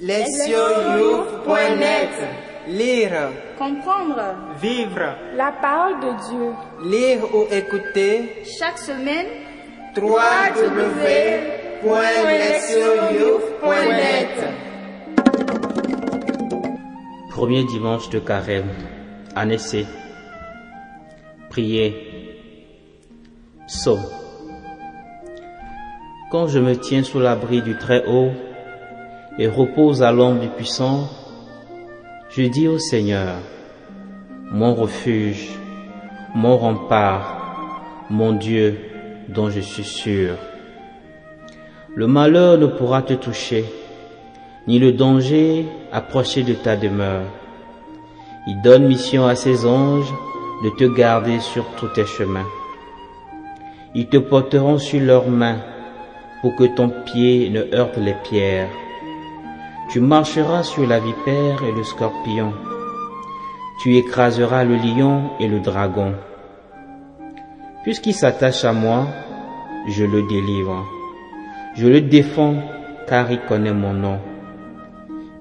Lesioyouth.net Lire, Comprendre vivre, La parole de Dieu. lire ou écouter chaque semaine www.lesioyouth.net Premier dimanche de carême, année C. Prier. Psaume. Quand je me tiens sous l'abri du Très-Haut et repose à l'ombre du Puissant, je dis au Seigneur, mon refuge, mon rempart, mon Dieu dont je suis sûr. Le malheur ne pourra te toucher, ni le danger approcher de ta demeure. Il donne mission à ses anges de te garder sur tous tes chemins. Ils te porteront sur leurs mains pour que ton pied ne heurte les pierres. Tu marcheras sur la vipère et le scorpion. Tu écraseras le lion et le dragon. Puisqu'il s'attache à moi, je le délivre. Je le défends car il connaît mon nom.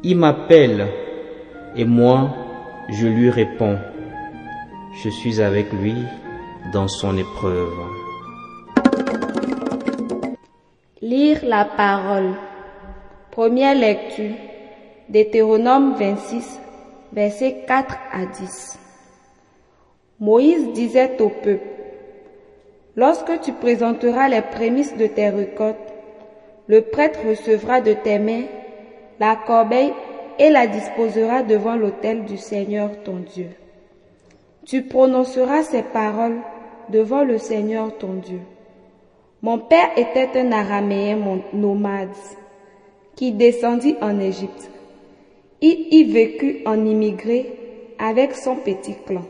Il m'appelle et moi, je lui réponds. Je suis avec lui dans son épreuve. Lire la parole. Première lecture. Deutéronome 26, versets 4 à 10. Moïse disait au peuple, Lorsque tu présenteras les prémices de tes récoltes, le prêtre recevra de tes mains la corbeille et la disposera devant l'autel du Seigneur ton Dieu. Tu prononceras ces paroles devant le Seigneur ton Dieu. Mon père était un araméen nomade qui descendit en Égypte. Il y vécut en immigré avec son petit clan.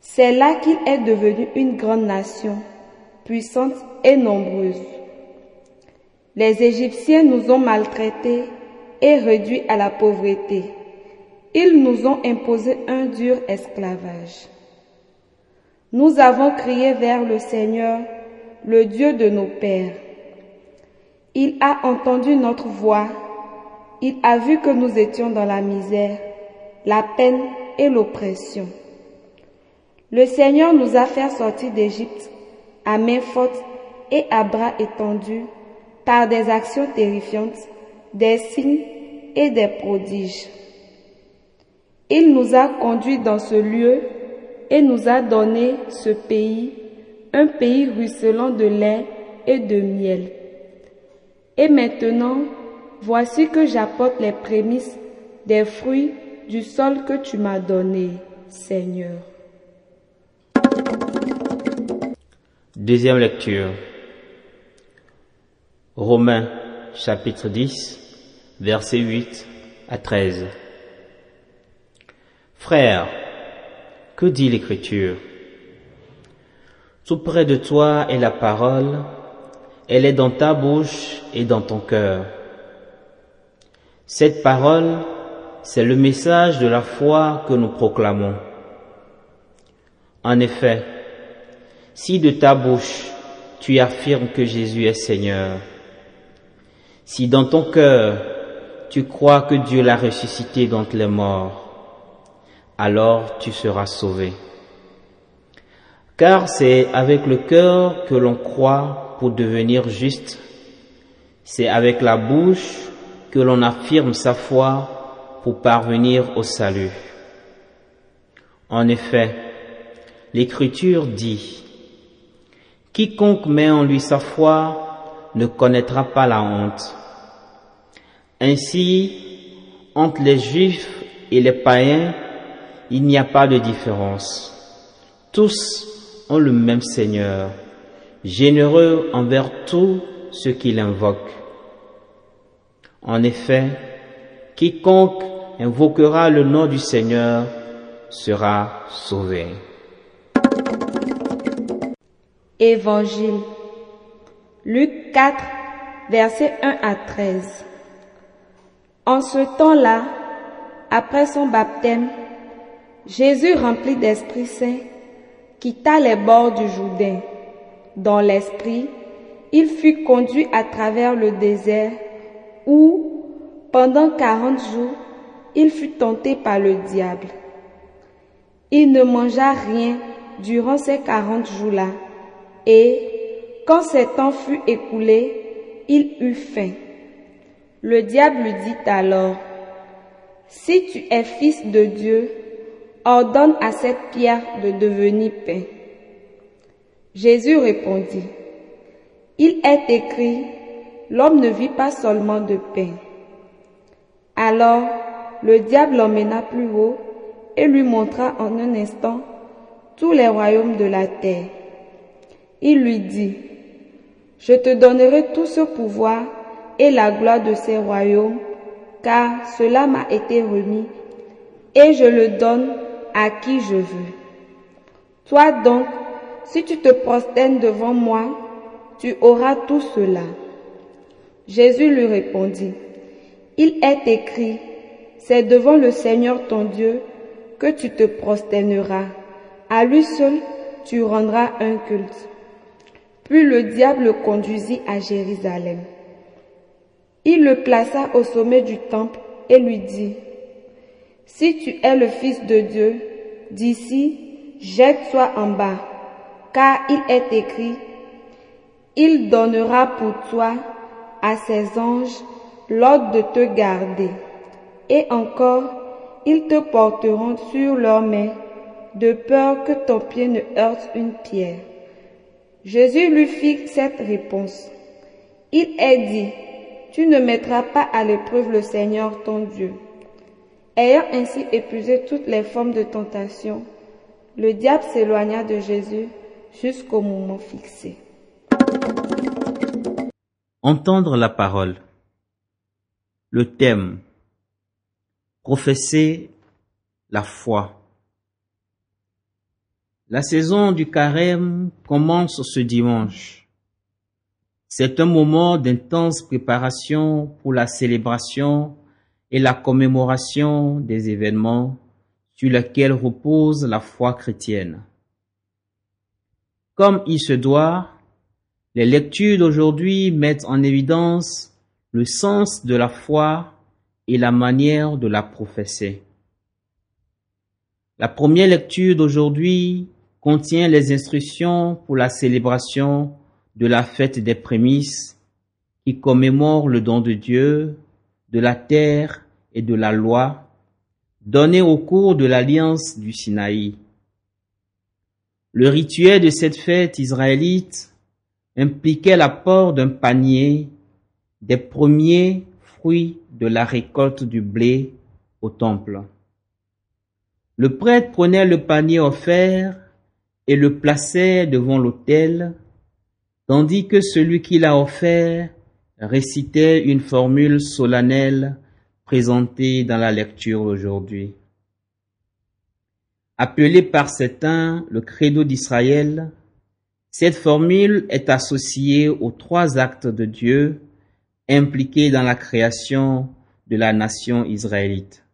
C'est là qu'il est devenu une grande nation, puissante et nombreuse. Les Égyptiens nous ont maltraités et réduits à la pauvreté. Ils nous ont imposé un dur esclavage. Nous avons crié vers le Seigneur, le Dieu de nos pères. Il a entendu notre voix, il a vu que nous étions dans la misère, la peine et l'oppression. Le Seigneur nous a fait sortir d'Égypte à main forte et à bras étendus par des actions terrifiantes, des signes et des prodiges. Il nous a conduits dans ce lieu et nous a donné ce pays, un pays ruisselant de lait et de miel. Et maintenant, voici que j'apporte les prémices des fruits du sol que tu m'as donné, Seigneur. Deuxième lecture. Romains chapitre 10, versets 8 à 13. Frères, que dit l'Écriture? Tout près de toi est la parole, elle est dans ta bouche et dans ton cœur. Cette parole, c'est le message de la foi que nous proclamons. En effet, si de ta bouche tu affirmes que Jésus est Seigneur, si dans ton cœur tu crois que Dieu l'a ressuscité d'entre les morts, alors tu seras sauvé. Car c'est avec le cœur que l'on croit pour devenir juste, c'est avec la bouche que l'on affirme sa foi pour parvenir au salut. En effet, l'Écriture dit, Quiconque met en lui sa foi ne connaîtra pas la honte. Ainsi, entre les Juifs et les païens, il n'y a pas de différence. Tous ont le même Seigneur, généreux envers tous ceux qui l'invoquent. En effet, quiconque invoquera le nom du Seigneur sera sauvé. Évangile. Luc 4, versets 1 à 13. En ce temps-là, après son baptême, Jésus, rempli d'Esprit Saint, quitta les bords du Jourdain. Dans l'Esprit, il fut conduit à travers le désert où, Pendant quarante jours, il fut tenté par le diable. Il ne mangea rien durant ces quarante jours-là, et quand ce temps fut écoulé, il eut faim. Le diable dit alors, Si tu es fils de Dieu, ordonne à cette pierre de devenir pain. Jésus répondit, Il est écrit, l'homme ne vit pas seulement de pain. Alors le diable l'emmena plus haut et lui montra en un instant tous les royaumes de la terre. Il lui dit, Je te donnerai tout ce pouvoir et la gloire de ces royaumes, car cela m'a été remis, et je le donne à qui je veux. Toi donc, si tu te prosternes devant moi, tu auras tout cela. Jésus lui répondit, Il est écrit, c'est devant le Seigneur ton Dieu que tu te prosterneras. À lui seul, tu rendras un culte. Puis le diable le conduisit à Jérusalem. Il le plaça au sommet du temple et lui dit, Si tu es le Fils de Dieu, d'ici, jette-toi en bas, car il est écrit, Il donnera pour toi à ses anges l'ordre de te garder, et encore, ils te porteront sur leurs mains, de peur que ton pied ne heurte une pierre. Jésus lui fit cette réponse. Il est dit, tu ne mettras pas à l'épreuve le Seigneur ton Dieu. Ayant ainsi épuisé toutes les formes de tentation, le diable s'éloigna de Jésus jusqu'au moment fixé. Entendre la parole. Le thème. Professer la foi. La saison du carême commence ce dimanche. C'est un moment d'intense préparation pour la célébration et la commémoration des événements sur lesquels repose la foi chrétienne. Comme il se doit, les lectures d'aujourd'hui mettent en évidence le sens de la foi et la manière de la professer. La première lecture d'aujourd'hui contient les instructions pour la célébration de la fête des prémices qui commémore le don de Dieu, de la terre et de la loi donné au cours de l'alliance du Sinaï. Le rituel de cette fête israélite impliquait l'apport d'un panier des premiers fruits de la récolte du blé au temple. Le prêtre prenait le panier offert et le plaçait devant l'autel, tandis que celui qui l'a offert récitait une formule solennelle présentée dans la lecture d'aujourd'hui. Appelé par certains le credo d'Israël, cette formule est associée aux trois actes de Dieu impliqués dans la création de la nation israélite.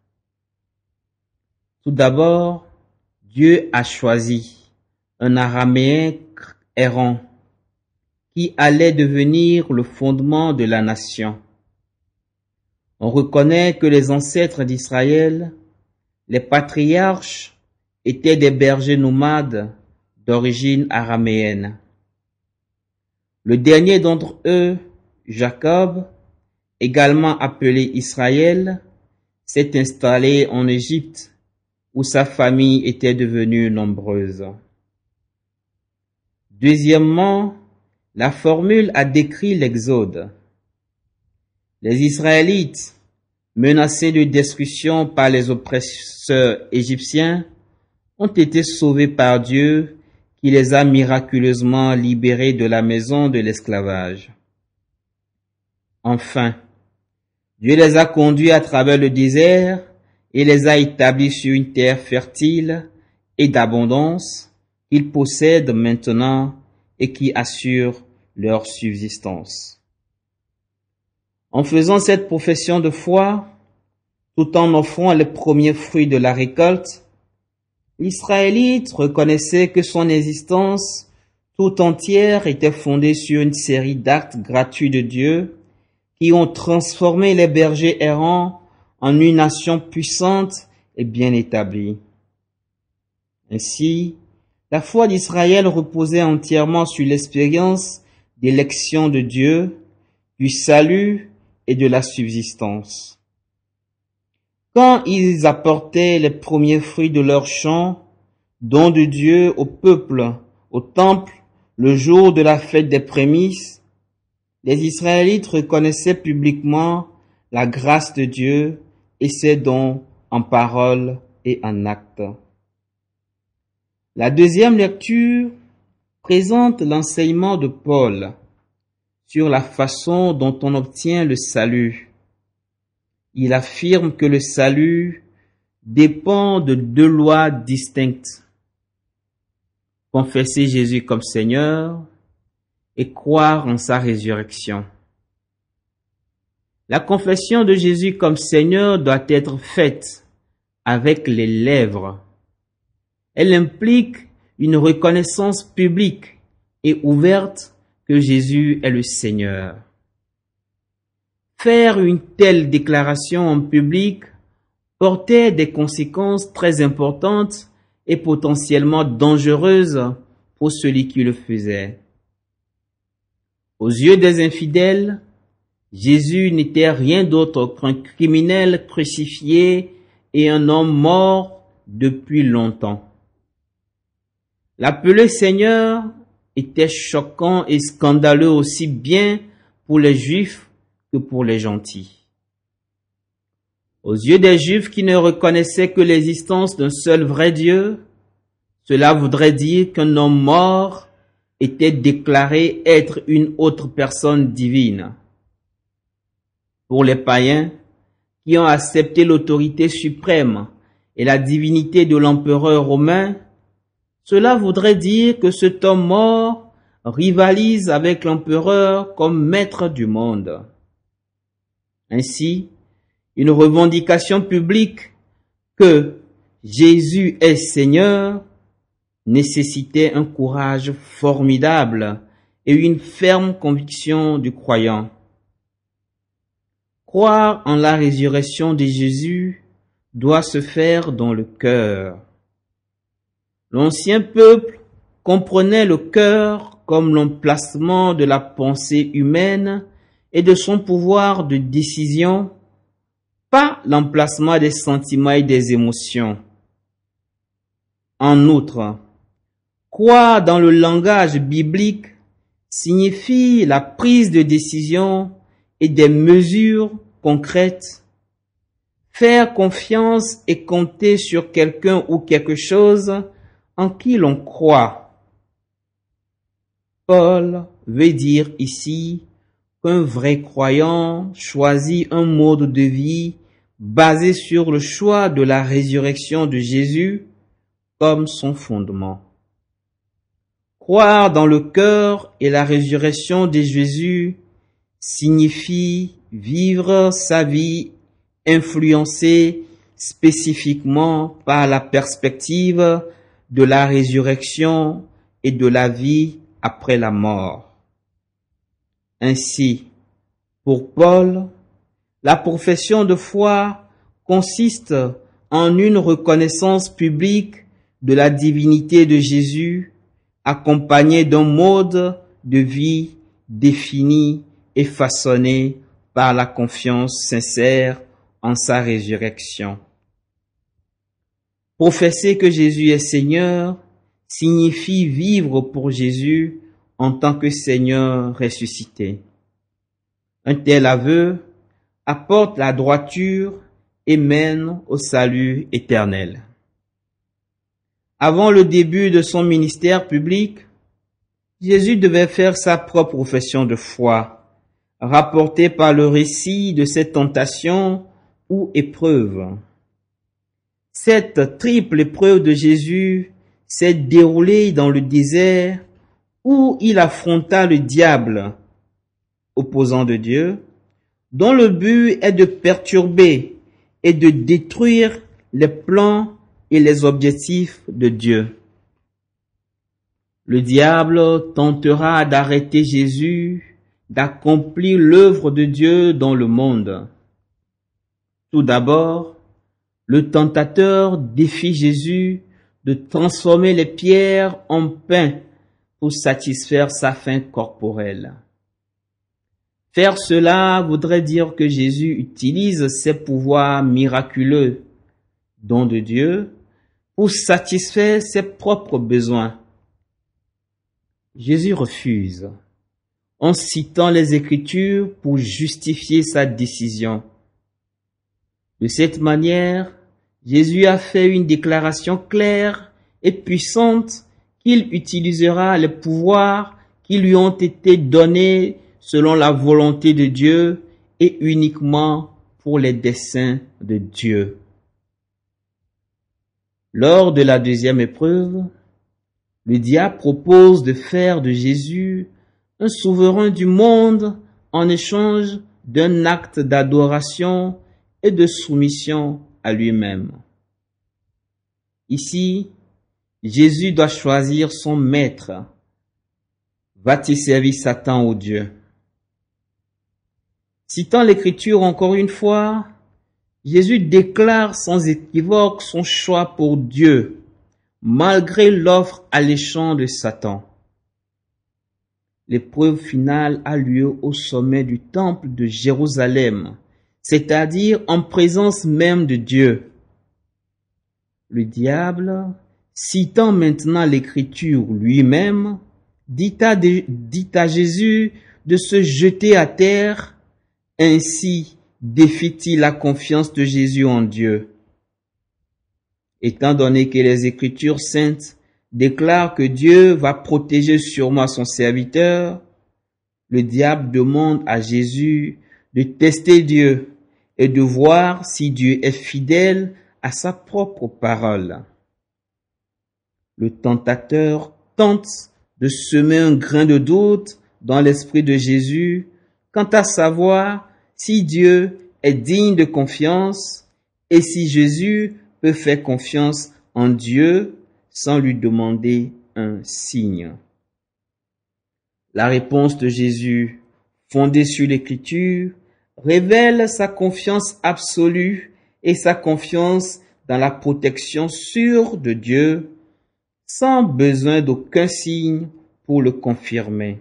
Tout d'abord, Dieu a choisi un araméen errant qui allait devenir le fondement de la nation. On reconnaît que les ancêtres d'Israël, les patriarches, étaient des bergers nomades d'origine araméenne. Le dernier d'entre eux, Jacob, également appelé Israël, s'est installé en Égypte où sa famille était devenue nombreuse. Deuxièmement, la formule a décrit l'Exode. Les Israélites, menacés de destruction par les oppresseurs égyptiens, ont été sauvés par Dieu qui les a miraculeusement libérés de la maison de l'esclavage. Enfin, Dieu les a conduits à travers le désert et les a établis sur une terre fertile et d'abondance qu'ils possèdent maintenant et qui assure leur subsistance. En faisant cette profession de foi, tout en offrant les premiers fruits de la récolte, l'Israélite reconnaissait que son existence tout entière était fondée sur une série d'actes gratuits de Dieu qui ont transformé les bergers errants en une nation puissante et bien établie. Ainsi, la foi d'Israël reposait entièrement sur l'expérience d'élection de Dieu, du salut et de la subsistance. Quand ils apportaient les premiers fruits de leur champ, don de Dieu au peuple, au temple, le jour de la fête des prémices, les Israélites reconnaissaient publiquement la grâce de Dieu et ses dons en parole et en acte. La deuxième lecture présente l'enseignement de Paul sur la façon dont on obtient le salut. Il affirme que le salut dépend de deux lois distinctes. Confesser Jésus comme Seigneur et croire en sa résurrection. La confession de Jésus comme Seigneur doit être faite avec les lèvres. Elle implique une reconnaissance publique et ouverte que Jésus est le Seigneur. Faire une telle déclaration en public portait des conséquences très importantes et potentiellement dangereuses pour celui qui le faisait. Aux yeux des infidèles, Jésus n'était rien d'autre qu'un criminel crucifié et un homme mort depuis longtemps. L'appeler Seigneur était choquant et scandaleux aussi bien pour les Juifs pour les gentils. Aux yeux des Juifs qui ne reconnaissaient que l'existence d'un seul vrai Dieu, cela voudrait dire qu'un homme mort était déclaré être une autre personne divine. Pour les païens qui ont accepté l'autorité suprême et la divinité de l'empereur romain, cela voudrait dire que cet homme mort rivalise avec l'empereur comme maître du monde. Ainsi, une revendication publique que Jésus est Seigneur nécessitait un courage formidable et une ferme conviction du croyant. Croire en la résurrection de Jésus doit se faire dans le cœur. L'ancien peuple comprenait le cœur comme l'emplacement de la pensée humaine et de son pouvoir de décision, pas l'emplacement des sentiments et des émotions. En outre, quoi dans le langage biblique signifie la prise de décision et des mesures concrètes. Faire confiance et compter sur quelqu'un ou quelque chose en qui l'on croit. Paul veut dire ici qu'un vrai croyant choisit un mode de vie basé sur le choix de la résurrection de Jésus comme son fondement. Croire dans le cœur et la résurrection de Jésus signifie vivre sa vie influencée spécifiquement par la perspective de la résurrection et de la vie après la mort. Ainsi, pour Paul, la profession de foi consiste en une reconnaissance publique de la divinité de Jésus accompagnée d'un mode de vie défini et façonné par la confiance sincère en sa résurrection. Professer que Jésus est Seigneur signifie vivre pour Jésus en tant que Seigneur ressuscité. Un tel aveu apporte la droiture et mène au salut éternel. Avant le début de son ministère public, Jésus devait faire sa propre profession de foi, rapportée par le récit de cette tentation ou épreuve. Cette triple épreuve de Jésus s'est déroulée dans le désert où il affronta le diable, opposant de Dieu, dont le but est de perturber et de détruire les plans et les objectifs de Dieu. Le diable tentera d'arrêter Jésus d'accomplir l'œuvre de Dieu dans le monde. Tout d'abord, le tentateur défie Jésus de transformer les pierres en pain satisfaire sa faim corporelle. Faire cela voudrait dire que Jésus utilise ses pouvoirs miraculeux, dons de Dieu, pour satisfaire ses propres besoins. Jésus refuse, en citant les Écritures pour justifier sa décision. De cette manière, Jésus a fait une déclaration claire et puissante qu'il utilisera les pouvoirs qui lui ont été donnés selon la volonté de Dieu et uniquement pour les desseins de Dieu. Lors de la deuxième épreuve, le diable propose de faire de Jésus un souverain du monde en échange d'un acte d'adoration et de soumission à lui-même. Ici, Jésus doit choisir son maître. Va-t-il servir Satan ou Dieu? Citant l'écriture encore une fois, Jésus déclare sans équivoque son choix pour Dieu, malgré l'offre alléchante de Satan. L'épreuve finale a lieu au sommet du temple de Jérusalem, c'est-à-dire en présence même de Dieu. Le diable, citant maintenant l'écriture lui-même, dit à, Jésus de se jeter à terre, ainsi défie-t-il la confiance de Jésus en Dieu. Étant donné que les Écritures saintes déclarent que Dieu va protéger sûrement son serviteur, le diable demande à Jésus de tester Dieu et de voir si Dieu est fidèle à sa propre parole. Le tentateur tente de semer un grain de doute dans l'esprit de Jésus quant à savoir si Dieu est digne de confiance et si Jésus peut faire confiance en Dieu sans lui demander un signe. La réponse de Jésus, fondée sur l'écriture, révèle sa confiance absolue et sa confiance dans la protection sûre de Dieu sans besoin d'aucun signe pour le confirmer.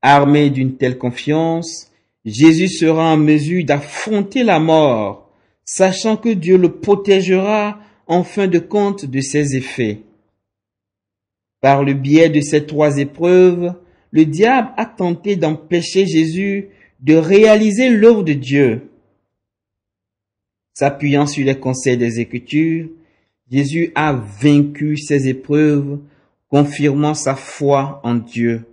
Armé d'une telle confiance, Jésus sera en mesure d'affronter la mort, sachant que Dieu le protégera en fin de compte de ses effets. Par le biais de ces trois épreuves, le diable a tenté d'empêcher Jésus de réaliser l'œuvre de Dieu. S'appuyant sur les conseils des Écritures, Jésus a vaincu ces épreuves, confirmant sa foi en Dieu,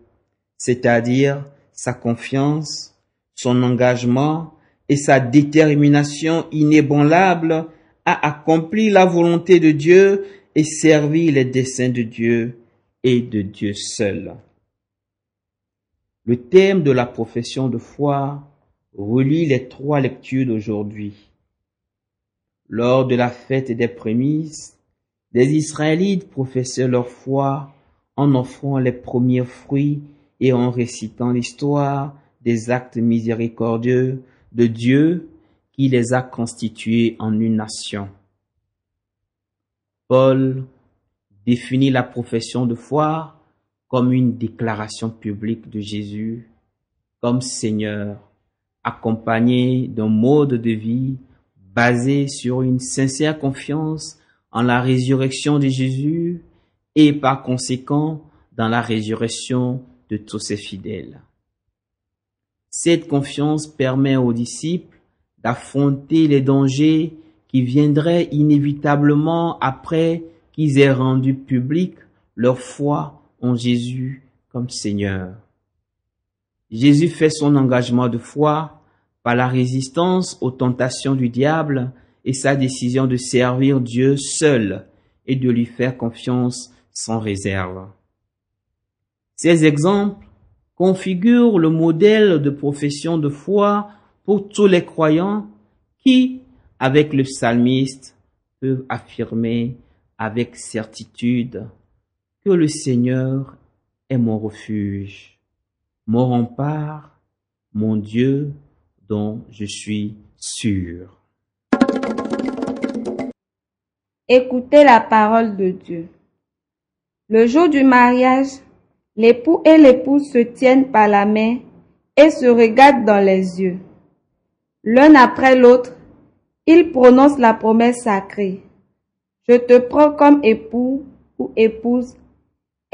c'est-à-dire sa confiance, son engagement et sa détermination inébranlable à accomplir la volonté de Dieu et servir les desseins de Dieu et de Dieu seul. Le thème de la profession de foi relie les trois lectures d'aujourd'hui. Lors de la fête des prémices, les Israélites professaient leur foi en offrant les premiers fruits et en récitant l'histoire des actes miséricordieux de Dieu qui les a constitués en une nation. Paul définit la profession de foi comme une déclaration publique de Jésus comme Seigneur, accompagnée d'un mode de vie basé sur une sincère confiance en la résurrection de Jésus et par conséquent dans la résurrection de tous ses fidèles. Cette confiance permet aux disciples d'affronter les dangers qui viendraient inévitablement après qu'ils aient rendu public leur foi en Jésus comme Seigneur. Jésus fait son engagement de foi par la résistance aux tentations du diable et sa décision de servir Dieu seul et de lui faire confiance sans réserve. Ces exemples configurent le modèle de profession de foi pour tous les croyants qui, avec le psalmiste, peuvent affirmer avec certitude que le Seigneur est mon refuge, mon rempart, mon Dieu je suis sûr. Écoutez la parole de Dieu. Le jour du mariage, l'époux et l'épouse se tiennent par la main et se regardent dans les yeux. L'un après l'autre, ils prononcent la promesse sacrée. Je te prends comme époux ou épouse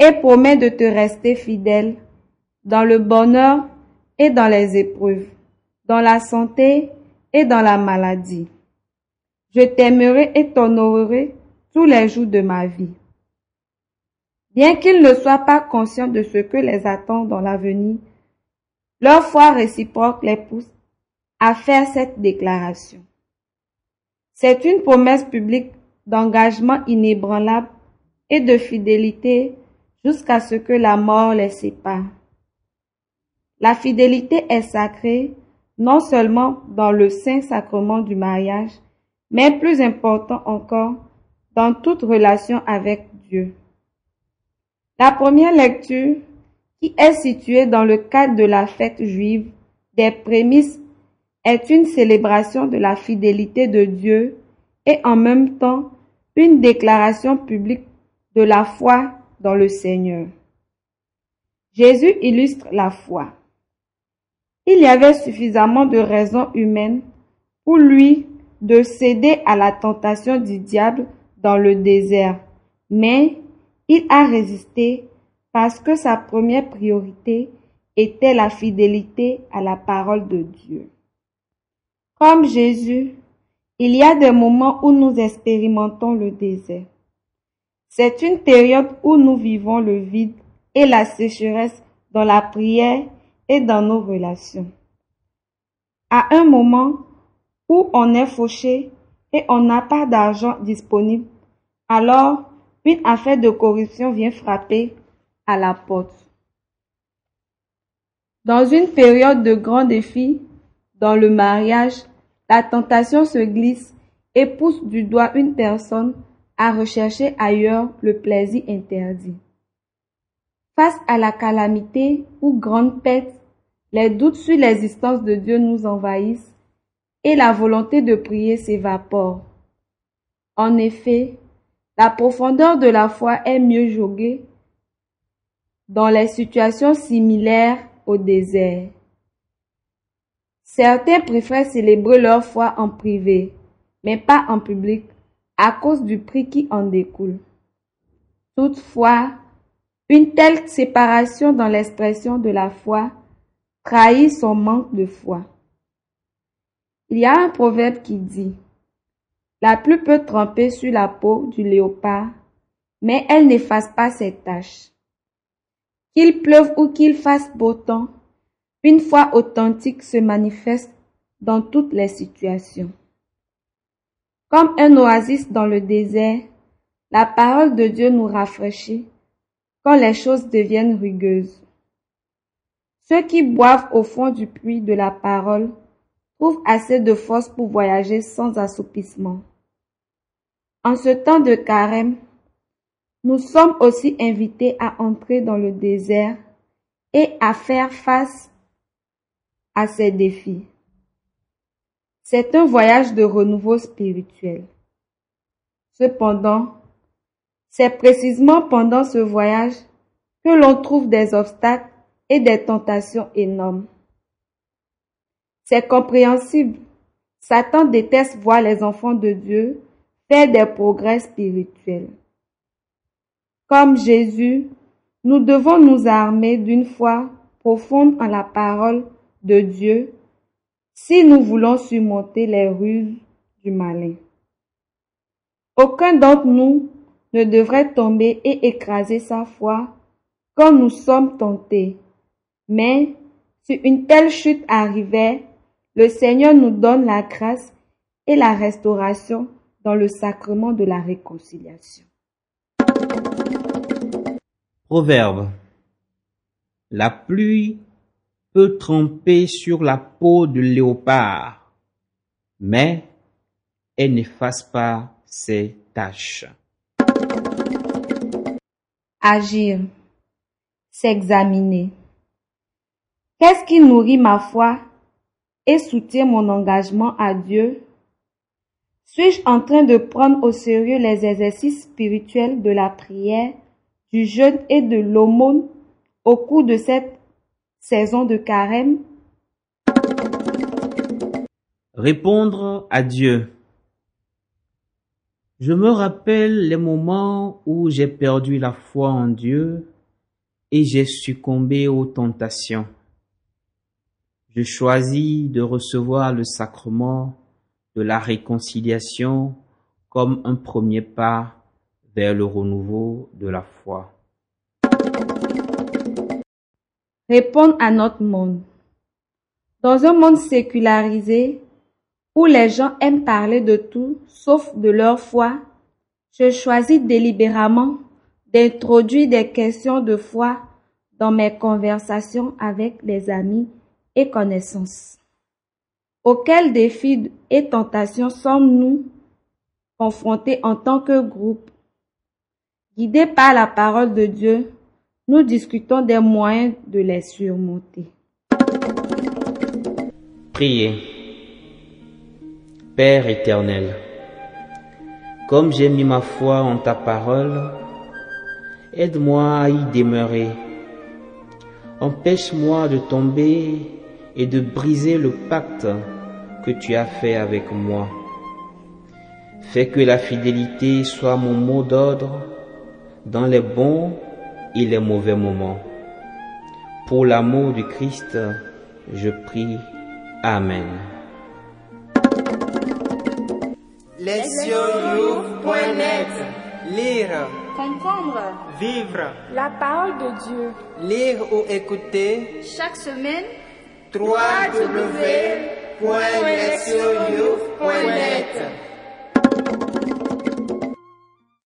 et promets de te rester fidèle dans le bonheur et dans les épreuves, dans la santé et dans la maladie. Je t'aimerai et t'honorerai tous les jours de ma vie. Bien qu'ils ne soient pas conscients de ce que les attend dans l'avenir, leur foi réciproque les pousse à faire cette déclaration. C'est une promesse publique d'engagement inébranlable et de fidélité jusqu'à ce que la mort les sépare. La fidélité est sacrée non seulement dans le saint sacrement du mariage, mais plus important encore, dans toute relation avec Dieu. La première lecture, qui est située dans le cadre de la fête juive des prémices, est une célébration de la fidélité de Dieu et en même temps une déclaration publique de la foi dans le Seigneur. Jésus illustre la foi. Il y avait suffisamment de raisons humaines pour lui de céder à la tentation du diable dans le désert, mais il a résisté parce que sa première priorité était la fidélité à la parole de Dieu. Comme Jésus, il y a des moments où nous expérimentons le désert. C'est une période où nous vivons le vide et la sécheresse dans la prière et dans nos relations. À un moment où on est fauché et on n'a pas d'argent disponible, alors une affaire de corruption vient frapper à la porte. Dans une période de grands défis, dans le mariage, la tentation se glisse et pousse du doigt une personne à rechercher ailleurs le plaisir interdit. Face à la calamité ou grande perte, les doutes sur l'existence de Dieu nous envahissent et la volonté de prier s'évapore. En effet, la profondeur de la foi est mieux joguée dans les situations similaires au désert. Certains préfèrent célébrer leur foi en privé, mais pas en public, à cause du prix qui en découle. Toutefois, une telle séparation dans l'expression de la foi trahit son manque de foi. Il y a un proverbe qui dit La pluie peut tremper sur la peau du léopard, mais elle n'efface pas ses taches. Qu'il pleuve ou qu'il fasse beau temps, une foi authentique se manifeste dans toutes les situations. Comme un oasis dans le désert, la parole de Dieu nous rafraîchit quand les choses deviennent rugueuses. Ceux qui boivent au fond du puits de la parole trouvent assez de force pour voyager sans assoupissement. En ce temps de carême, nous sommes aussi invités à entrer dans le désert et à faire face à ces défis. C'est un voyage de renouveau spirituel. Cependant, c'est précisément pendant ce voyage que l'on trouve des obstacles et des tentations énormes. C'est compréhensible. Satan déteste voir les enfants de Dieu faire des progrès spirituels. Comme Jésus, nous devons nous armer d'une foi profonde en la parole de Dieu si nous voulons surmonter les ruses du malin. Aucun d'entre nous ne devrait tomber et écraser sa foi quand nous sommes tentés. Mais si une telle chute arrivait, le Seigneur nous donne la grâce et la restauration dans le sacrement de la réconciliation. Proverbe. La pluie peut tremper sur la peau du léopard, mais elle n'efface pas ses taches. Agir, s'examiner. Qu'est-ce qui nourrit ma foi et soutient mon engagement à Dieu? Suis-je en train de prendre au sérieux les exercices spirituels de la prière, du jeûne et de l'aumône au cours de cette saison de carême? Répondre à Dieu. Je me rappelle les moments où j'ai perdu la foi en Dieu et j'ai succombé aux tentations. Je choisis de recevoir le sacrement de la réconciliation comme un premier pas vers le renouveau de la foi. Répondre à notre monde. Dans un monde sécularisé, où les gens aiment parler de tout sauf de leur foi, je choisis délibérément d'introduire des questions de foi dans mes conversations avec les amis et connaissances. Auxquels défis et tentations sommes-nous confrontés en tant que groupe? Guidés par la parole de Dieu, nous discutons des moyens de les surmonter. Priez. Père éternel, comme j'ai mis ma foi en ta parole, aide-moi à y demeurer. Empêche-moi de tomber et de briser le pacte que tu as fait avec moi. Fais que la fidélité soit mon mot d'ordre dans les bons et les mauvais moments. Pour l'amour du Christ, je prie. Amen. Comprendre. Vivre, la parole de Dieu. lire ou écouter. Chaque semaine, www.lesioyou.net